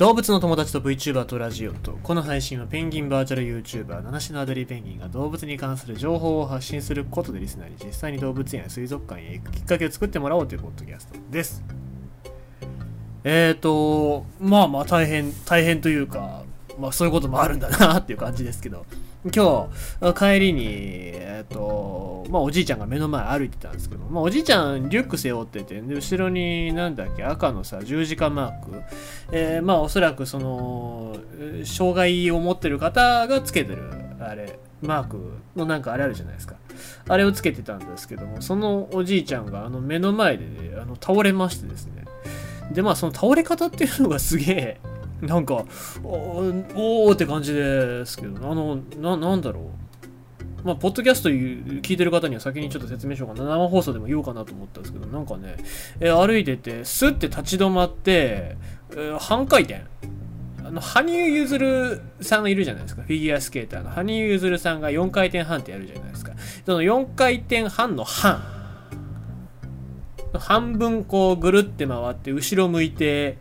動物の友達と VTuber とラジオとこの配信はペンギンバーチャル YouTuber 七種のアデリーペンギンが動物に関する情報を発信することでリスナーに実際に動物園や水族館へ行くきっかけを作ってもらおうというポッドキャストです。えーとまあまあ大変大変というかまあそういうこともあるんだなっていう感じですけど。今日帰りにえっ、ー、とまあおじいちゃんが目の前歩いてたんですけど、まあ、おじいちゃんリュック背負っててで後ろになんだっけ赤のさ十字架マーク、えー、まあおそらくその障害を持ってる方がつけてるあれマークのなんかあれあるじゃないですか。あれをつけてたんですけどもそのおじいちゃんがあの目の前で、ね、あの倒れましてですね。でまあその倒れ方っていうのがすげえなんか、おおって感じですけど、あの、な、なんだろう。まあ、ポッドキャスト聞いてる方には先にちょっと説明しようかな。生放送でも言おうかなと思ったんですけど、なんかね、え歩いてて、スッて立ち止まって、えー、半回転。あの、羽生結弦さんがいるじゃないですか。フィギュアスケーターの。羽生結弦さんが4回転半ってやるじゃないですか。その4回転半の半。半分こうぐるって回って後ろ向いて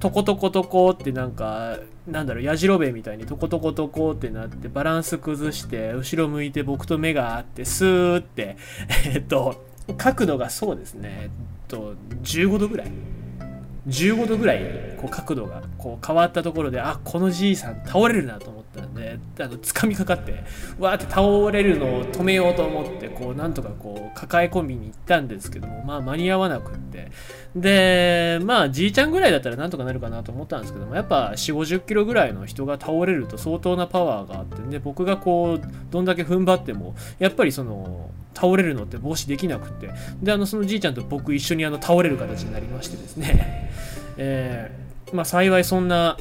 トコトコトコってなんかなんだろうやじろべえみたいにトコトコトコってなってバランス崩して後ろ向いて僕と目が合ってスーってえっと角度がそうですね。えっと15度ぐらい。15度ぐらいこう角度がこう変わったところであこのじいさん倒れるなと思ったんであの掴みかかってわーって倒れるのを止めようと思ってこうなんとかこう抱え込みに行ったんですけどもまあ間に合わなくって。でまあじいちゃんぐらいだったらなんとかなるかなと思ったんですけどもやっぱ4 5 0キロぐらいの人が倒れると相当なパワーがあってで僕がこうどんだけ踏ん張ってもやっぱりその倒れるのって防止できなくて。であのそのじいちゃんと僕一緒にあの倒れる形になりましてですね。えー、まあ幸いそんな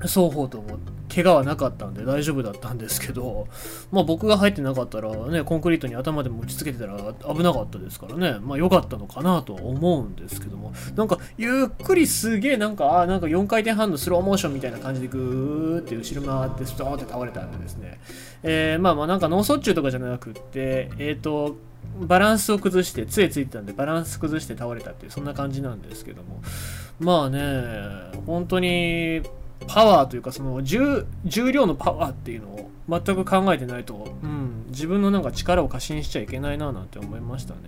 双方とも怪我はなかったんで大丈夫だったんですけど、まあ僕が入ってなかったらね、コンクリートに頭でも打ちつけてたら危なかったですからね、まあ良かったのかなとは思うんですけど、なんかゆっくりすげえなんか、なんか4回転半のスローモーションみたいな感じでぐーって後ろ回ってストーンって倒れたんでですね、えー、まあまあなんか脳卒中とかじゃなくって、えっ、ー、と、バランスを崩して、杖ついてたんで、バランス崩して倒れたっていう、そんな感じなんですけども。まあね、本当に、パワーというか、その重、重量のパワーっていうのを全く考えてないと、うん、自分のなんか力を過信しちゃいけないななんて思いましたね。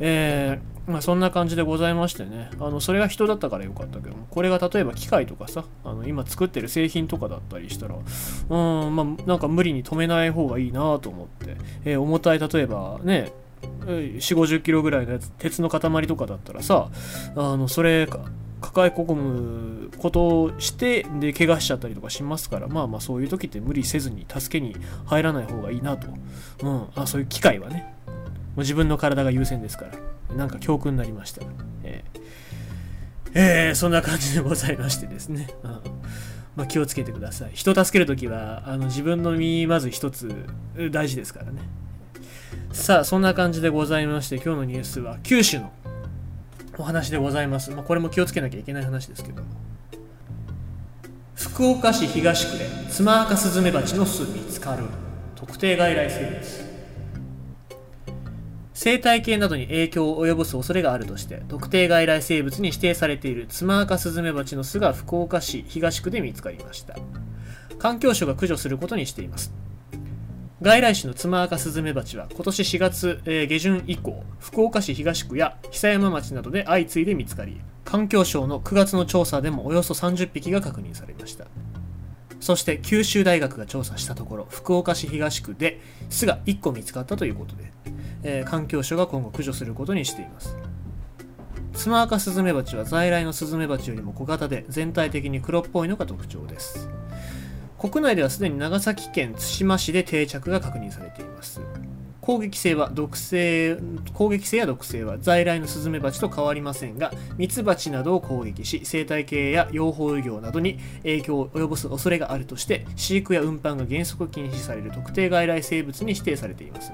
えー、まあそんな感じでございましてね、あの、それが人だったからよかったけども、これが例えば機械とかさ、あの、今作ってる製品とかだったりしたら、うん、まあなんか無理に止めない方がいいなと思って、えー、重たい、例えばね、4 5 0キロぐらいのやつ鉄の塊とかだったらさあのそれ抱え込むことをしてで怪我しちゃったりとかしますからまあまあそういう時って無理せずに助けに入らない方がいいなと、うん、あそういう機会はね。もう自分の体が優先ですから。なんか教訓になりました、えー。えー、そんな感じでございましてですね、うん。まあ、気をつけてください。人助けるときはあの自分の身まず一つ大事ですからね。さあそんな感じでございまして今日のニュースは九州のお話でございます。まあ、これも気をつけなきゃいけない話ですけども。福岡市東区でツマアカスズメバチの巣見つかる特定外来生物生態系などに影響を及ぼす恐れがあるとして特定外来生物に指定されているツマアカスズメバチの巣が福岡市東区で見つかりました環境省が駆除することにしています外来種のツマアカスズメバチは今年4月、えー、下旬以降、福岡市東区や久山町などで相次いで見つかり、環境省の9月の調査でもおよそ30匹が確認されました。そして九州大学が調査したところ、福岡市東区で巣が1個見つかったということで、えー、環境省が今後駆除することにしています。ツマアカスズメバチは在来のスズメバチよりも小型で全体的に黒っぽいのが特徴です。国内ではすでに長崎県対馬市で定着が確認されています。攻撃性は毒性攻撃性や毒性は在来のスズメバチと変わりませんがミツバチなどを攻撃し生態系や養蜂業などに影響を及ぼす恐れがあるとして飼育や運搬が原則禁止される特定外来生物に指定されています。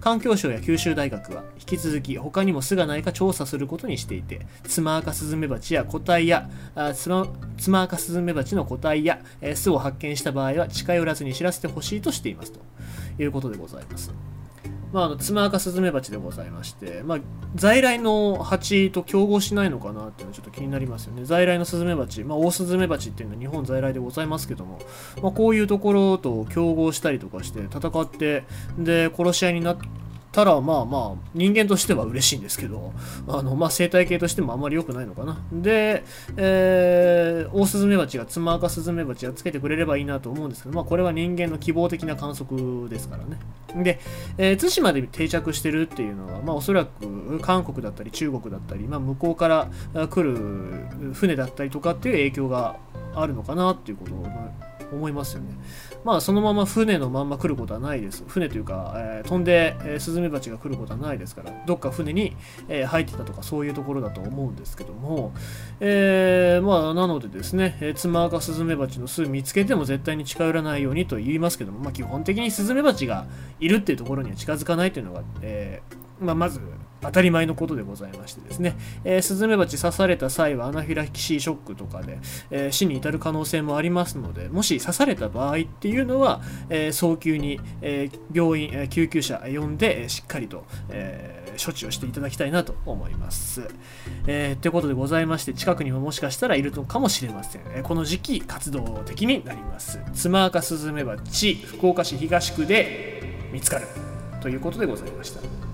環境省や九州大学は引き続き他にも巣がないか調査することにしていてツマアカスズメバチや個体やツマツマアカスズメバチの個体や、え巣を発見した場合は近寄らずに知らせてほしいとしていますということでございます。まあ、あのツマアカスズメバチでございまして、まあ、在来の蜂と競合しないのかなっていうのはちょっと気になりますよね。在来のスズメバチ、まあ、オオスズメバチっていうのは日本在来でございますけども、まあ、こういうところと競合したりとかして戦ってで殺し合いになってたらまあまあ人間としては嬉しいんですけどあのまあ生態系としてもあんまり良くないのかな。で、えー、オオスズメバチがツマアカスズメバチがつけてくれればいいなと思うんですけどまあこれは人間の希望的な観測ですからね。で、えー、対馬で定着してるっていうのはまあおそらく韓国だったり中国だったり、まあ、向こうから来る船だったりとかっていう影響があるのかなっていうことを思いますよね。まあそのまま船のまんま来ることはないです。船というか、えー、飛んで、えー、スズメバチが来ることはないですから、どっか船に、えー、入ってたとかそういうところだと思うんですけども、えー、まあなのでですね、えー、ツマアカスズメバチの巣見つけても絶対に近寄らないようにと言いますけども、まあ基本的にスズメバチがいるっていうところには近づかないというのが、えー、まあまず当たり前のことでございましてですね、えー、スズメバチ刺された際はアナフィラキシーショックとかで、えー、死に至る可能性もありますので、もし刺された場合っていうのは、えー、早急に、え病院、え救急車呼んで、しっかりと、え処置をしていただきたいなと思います。え、ということでございまして、近くにももしかしたらいるのかもしれません。えこの時期、活動的になります。ツマアカスズメバチ、福岡市東区で見つかるということでございました。